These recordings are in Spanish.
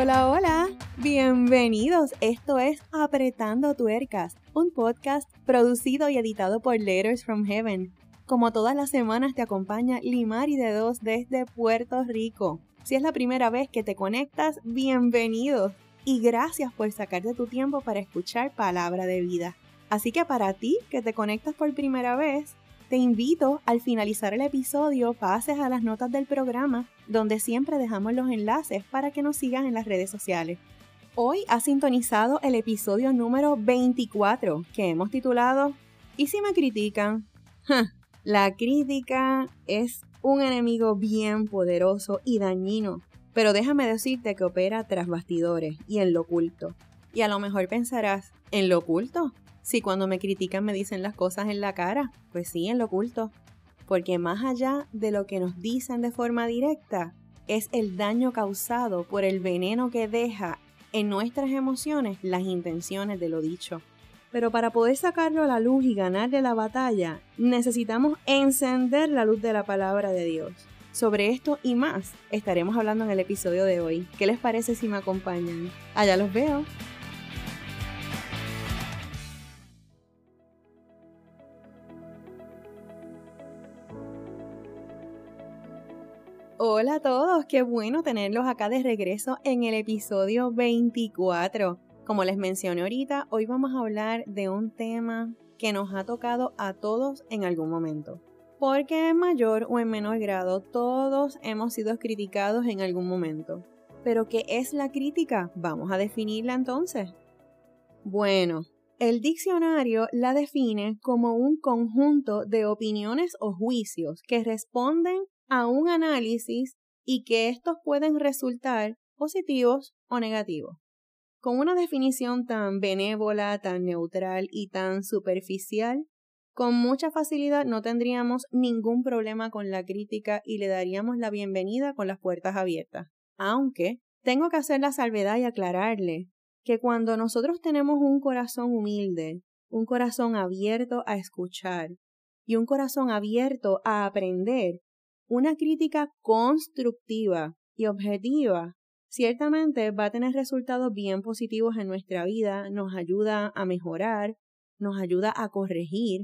hola, hola. Bienvenidos. Esto es Apretando Tuercas, un podcast producido y editado por Letters from Heaven. Como todas las semanas te acompaña Limari de Dos desde Puerto Rico. Si es la primera vez que te conectas, bienvenido y gracias por sacarte tu tiempo para escuchar palabra de vida. Así que para ti que te conectas por primera vez, te invito al finalizar el episodio pases a las notas del programa donde siempre dejamos los enlaces para que nos sigas en las redes sociales. Hoy ha sintonizado el episodio número 24 que hemos titulado ¿Y si me critican? La crítica es un enemigo bien poderoso y dañino, pero déjame decirte que opera tras bastidores y en lo oculto. Y a lo mejor pensarás, ¿en lo oculto? Si cuando me critican me dicen las cosas en la cara, pues sí, en lo oculto. Porque más allá de lo que nos dicen de forma directa, es el daño causado por el veneno que deja en nuestras emociones las intenciones de lo dicho. Pero para poder sacarlo a la luz y ganarle la batalla, necesitamos encender la luz de la palabra de Dios. Sobre esto y más estaremos hablando en el episodio de hoy. ¿Qué les parece si me acompañan? Allá los veo. Hola a todos, qué bueno tenerlos acá de regreso en el episodio 24. Como les mencioné ahorita, hoy vamos a hablar de un tema que nos ha tocado a todos en algún momento. Porque en mayor o en menor grado todos hemos sido criticados en algún momento. Pero ¿qué es la crítica? Vamos a definirla entonces. Bueno, el diccionario la define como un conjunto de opiniones o juicios que responden a un análisis y que estos pueden resultar positivos o negativos. Con una definición tan benévola, tan neutral y tan superficial, con mucha facilidad no tendríamos ningún problema con la crítica y le daríamos la bienvenida con las puertas abiertas. Aunque tengo que hacer la salvedad y aclararle que cuando nosotros tenemos un corazón humilde, un corazón abierto a escuchar y un corazón abierto a aprender, una crítica constructiva y objetiva ciertamente va a tener resultados bien positivos en nuestra vida, nos ayuda a mejorar, nos ayuda a corregir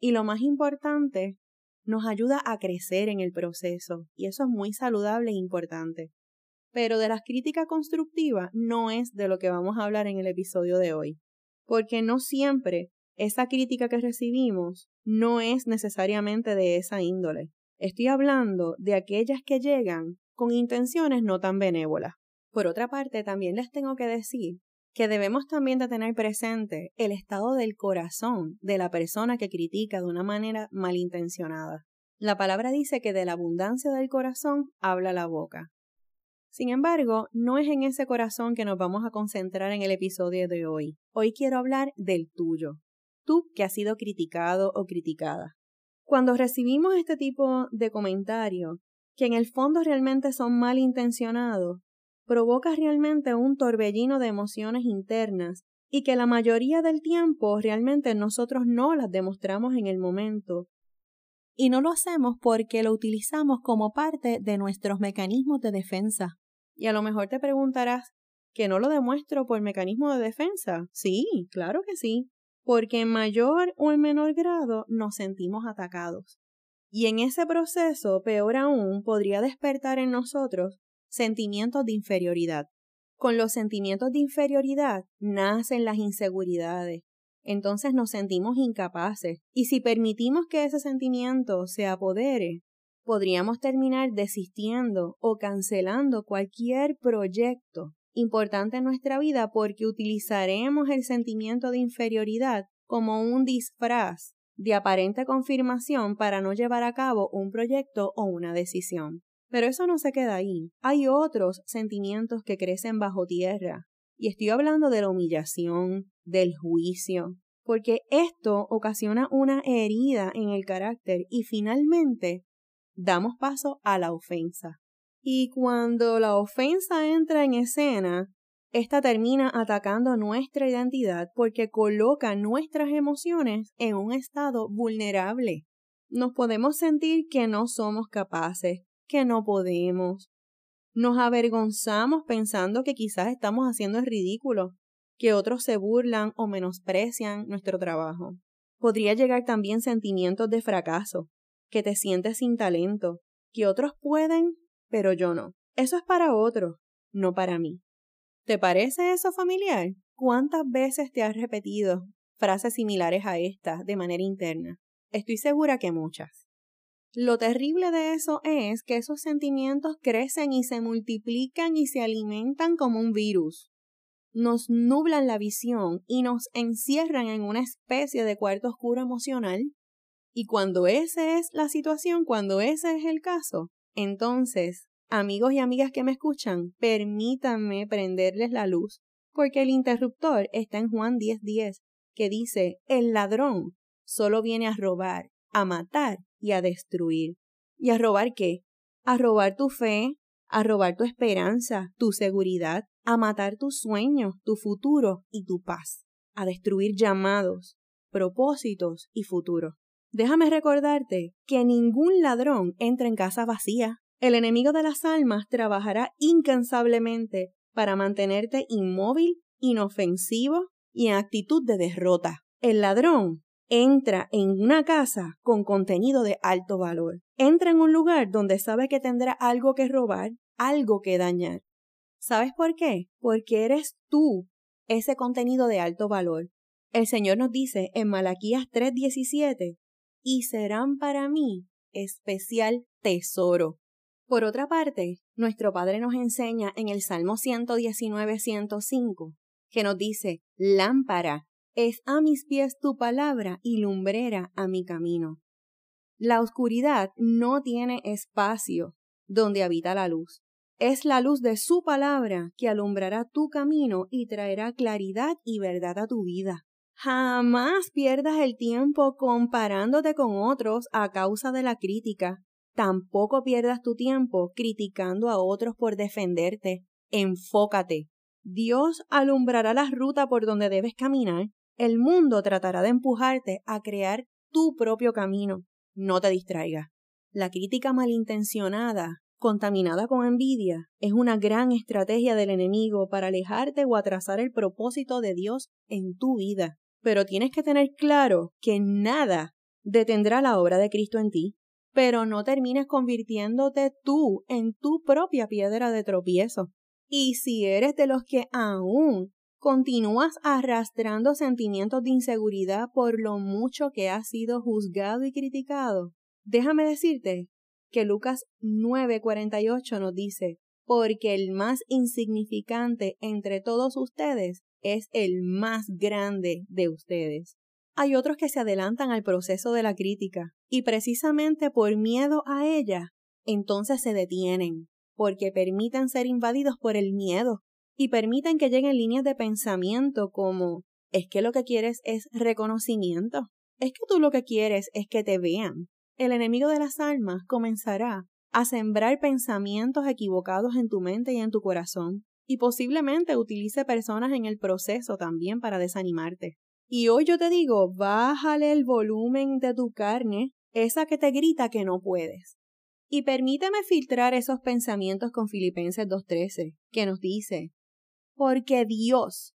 y lo más importante, nos ayuda a crecer en el proceso y eso es muy saludable e importante. Pero de las críticas constructivas no es de lo que vamos a hablar en el episodio de hoy, porque no siempre esa crítica que recibimos no es necesariamente de esa índole. Estoy hablando de aquellas que llegan con intenciones no tan benévolas. Por otra parte, también les tengo que decir que debemos también de tener presente el estado del corazón de la persona que critica de una manera malintencionada. La palabra dice que de la abundancia del corazón habla la boca. Sin embargo, no es en ese corazón que nos vamos a concentrar en el episodio de hoy. Hoy quiero hablar del tuyo, tú que has sido criticado o criticada. Cuando recibimos este tipo de comentarios, que en el fondo realmente son malintencionados, provoca realmente un torbellino de emociones internas y que la mayoría del tiempo realmente nosotros no las demostramos en el momento. Y no lo hacemos porque lo utilizamos como parte de nuestros mecanismos de defensa. Y a lo mejor te preguntarás, ¿que no lo demuestro por mecanismo de defensa? Sí, claro que sí porque en mayor o en menor grado nos sentimos atacados. Y en ese proceso, peor aún, podría despertar en nosotros sentimientos de inferioridad. Con los sentimientos de inferioridad nacen las inseguridades. Entonces nos sentimos incapaces y si permitimos que ese sentimiento se apodere, podríamos terminar desistiendo o cancelando cualquier proyecto importante en nuestra vida porque utilizaremos el sentimiento de inferioridad como un disfraz de aparente confirmación para no llevar a cabo un proyecto o una decisión. Pero eso no se queda ahí. Hay otros sentimientos que crecen bajo tierra. Y estoy hablando de la humillación, del juicio, porque esto ocasiona una herida en el carácter y finalmente damos paso a la ofensa. Y cuando la ofensa entra en escena, esta termina atacando nuestra identidad porque coloca nuestras emociones en un estado vulnerable. Nos podemos sentir que no somos capaces, que no podemos. Nos avergonzamos pensando que quizás estamos haciendo el ridículo, que otros se burlan o menosprecian nuestro trabajo. Podría llegar también sentimientos de fracaso, que te sientes sin talento, que otros pueden, pero yo no. Eso es para otros, no para mí. ¿Te parece eso familiar? ¿Cuántas veces te has repetido frases similares a estas de manera interna? Estoy segura que muchas. Lo terrible de eso es que esos sentimientos crecen y se multiplican y se alimentan como un virus. Nos nublan la visión y nos encierran en una especie de cuarto oscuro emocional. Y cuando esa es la situación, cuando ese es el caso, entonces, amigos y amigas que me escuchan, permítanme prenderles la luz, porque el interruptor está en Juan 10:10, que dice, el ladrón solo viene a robar, a matar y a destruir. ¿Y a robar qué? A robar tu fe, a robar tu esperanza, tu seguridad, a matar tus sueños, tu futuro y tu paz, a destruir llamados, propósitos y futuro. Déjame recordarte que ningún ladrón entra en casa vacía. El enemigo de las almas trabajará incansablemente para mantenerte inmóvil, inofensivo y en actitud de derrota. El ladrón entra en una casa con contenido de alto valor. Entra en un lugar donde sabe que tendrá algo que robar, algo que dañar. ¿Sabes por qué? Porque eres tú ese contenido de alto valor. El Señor nos dice en Malaquías 3:17, y serán para mí especial tesoro. Por otra parte, nuestro Padre nos enseña en el Salmo 119-105, que nos dice, lámpara es a mis pies tu palabra y lumbrera a mi camino. La oscuridad no tiene espacio donde habita la luz. Es la luz de su palabra que alumbrará tu camino y traerá claridad y verdad a tu vida. Jamás pierdas el tiempo comparándote con otros a causa de la crítica. Tampoco pierdas tu tiempo criticando a otros por defenderte. Enfócate. Dios alumbrará la ruta por donde debes caminar el mundo tratará de empujarte a crear tu propio camino. No te distraigas. La crítica malintencionada, contaminada con envidia, es una gran estrategia del enemigo para alejarte o atrasar el propósito de Dios en tu vida. Pero tienes que tener claro que nada detendrá la obra de Cristo en ti. Pero no termines convirtiéndote tú en tu propia piedra de tropiezo. Y si eres de los que aún continúas arrastrando sentimientos de inseguridad por lo mucho que has sido juzgado y criticado, déjame decirte que Lucas 9:48 nos dice, porque el más insignificante entre todos ustedes es el más grande de ustedes. Hay otros que se adelantan al proceso de la crítica y precisamente por miedo a ella, entonces se detienen, porque permiten ser invadidos por el miedo y permiten que lleguen líneas de pensamiento como es que lo que quieres es reconocimiento, es que tú lo que quieres es que te vean. El enemigo de las almas comenzará a sembrar pensamientos equivocados en tu mente y en tu corazón, y posiblemente utilice personas en el proceso también para desanimarte. Y hoy yo te digo, bájale el volumen de tu carne, esa que te grita que no puedes. Y permíteme filtrar esos pensamientos con Filipenses 2.13, que nos dice, porque Dios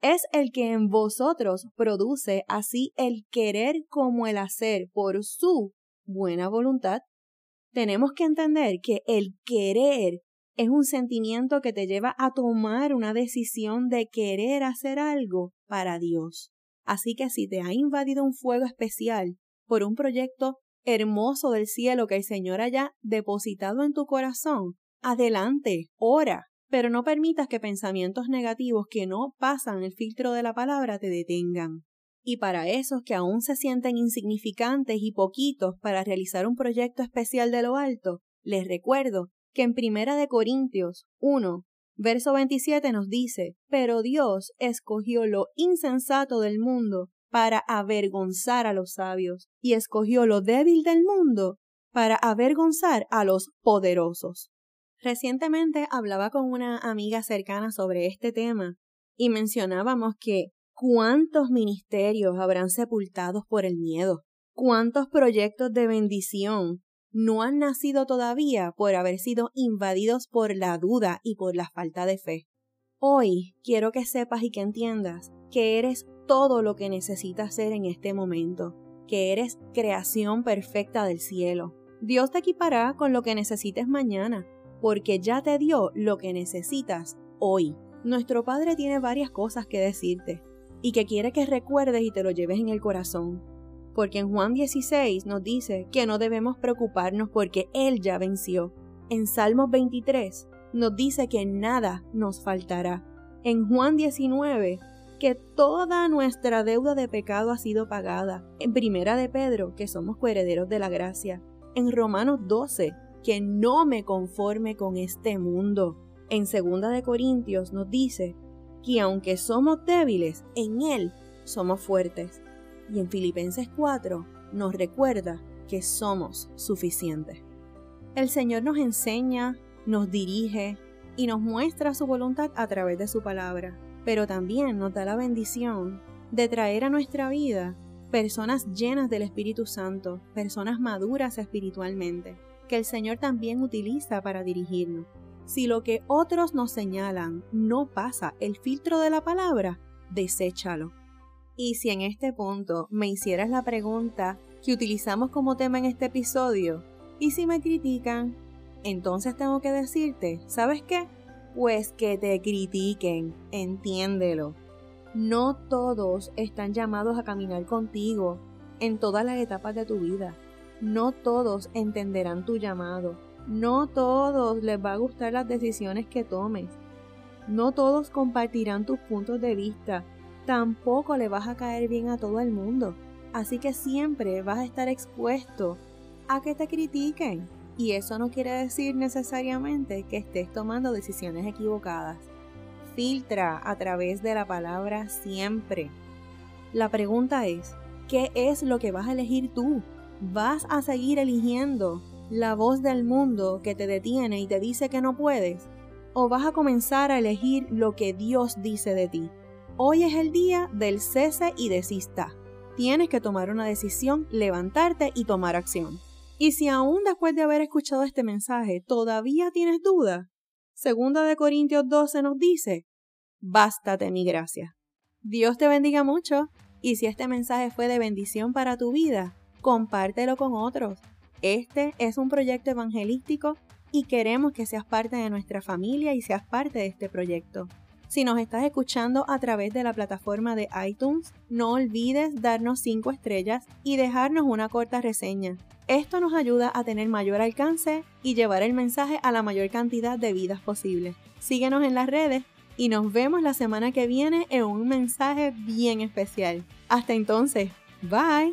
es el que en vosotros produce así el querer como el hacer por su buena voluntad. Tenemos que entender que el querer es un sentimiento que te lleva a tomar una decisión de querer hacer algo para Dios. Así que si te ha invadido un fuego especial por un proyecto hermoso del cielo que el Señor haya depositado en tu corazón, adelante, ora, pero no permitas que pensamientos negativos que no pasan el filtro de la palabra te detengan. Y para esos que aún se sienten insignificantes y poquitos para realizar un proyecto especial de lo alto, les recuerdo que en Primera de Corintios 1, verso 27 nos dice, pero Dios escogió lo insensato del mundo para avergonzar a los sabios, y escogió lo débil del mundo para avergonzar a los poderosos. Recientemente hablaba con una amiga cercana sobre este tema y mencionábamos que cuántos ministerios habrán sepultados por el miedo, cuántos proyectos de bendición no han nacido todavía por haber sido invadidos por la duda y por la falta de fe. Hoy quiero que sepas y que entiendas que eres todo lo que necesitas ser en este momento, que eres creación perfecta del cielo. Dios te equipará con lo que necesites mañana, porque ya te dio lo que necesitas hoy. Nuestro Padre tiene varias cosas que decirte y que quiere que recuerdes y te lo lleves en el corazón. Porque en Juan 16 nos dice que no debemos preocuparnos porque Él ya venció. En Salmos 23 nos dice que nada nos faltará. En Juan 19 que toda nuestra deuda de pecado ha sido pagada. En Primera de Pedro que somos coherederos de la gracia. En Romanos 12 que no me conforme con este mundo. En Segunda de Corintios nos dice que aunque somos débiles, en Él somos fuertes. Y en Filipenses 4 nos recuerda que somos suficientes. El Señor nos enseña, nos dirige y nos muestra su voluntad a través de su palabra, pero también nos da la bendición de traer a nuestra vida personas llenas del Espíritu Santo, personas maduras espiritualmente, que el Señor también utiliza para dirigirnos. Si lo que otros nos señalan no pasa el filtro de la palabra, deséchalo. Y si en este punto me hicieras la pregunta que utilizamos como tema en este episodio, ¿y si me critican? Entonces tengo que decirte, ¿sabes qué? Pues que te critiquen, entiéndelo. No todos están llamados a caminar contigo en todas las etapas de tu vida. No todos entenderán tu llamado. No todos les va a gustar las decisiones que tomes. No todos compartirán tus puntos de vista. Tampoco le vas a caer bien a todo el mundo. Así que siempre vas a estar expuesto a que te critiquen. Y eso no quiere decir necesariamente que estés tomando decisiones equivocadas. Filtra a través de la palabra siempre. La pregunta es, ¿qué es lo que vas a elegir tú? ¿Vas a seguir eligiendo la voz del mundo que te detiene y te dice que no puedes? ¿O vas a comenzar a elegir lo que Dios dice de ti? Hoy es el día del cese y desista. Tienes que tomar una decisión, levantarte y tomar acción. Y si aún después de haber escuchado este mensaje todavía tienes duda, segunda de Corintios 12 nos dice, bástate mi gracia. Dios te bendiga mucho y si este mensaje fue de bendición para tu vida, compártelo con otros. Este es un proyecto evangelístico y queremos que seas parte de nuestra familia y seas parte de este proyecto. Si nos estás escuchando a través de la plataforma de iTunes, no olvides darnos 5 estrellas y dejarnos una corta reseña. Esto nos ayuda a tener mayor alcance y llevar el mensaje a la mayor cantidad de vidas posible. Síguenos en las redes y nos vemos la semana que viene en un mensaje bien especial. Hasta entonces, bye.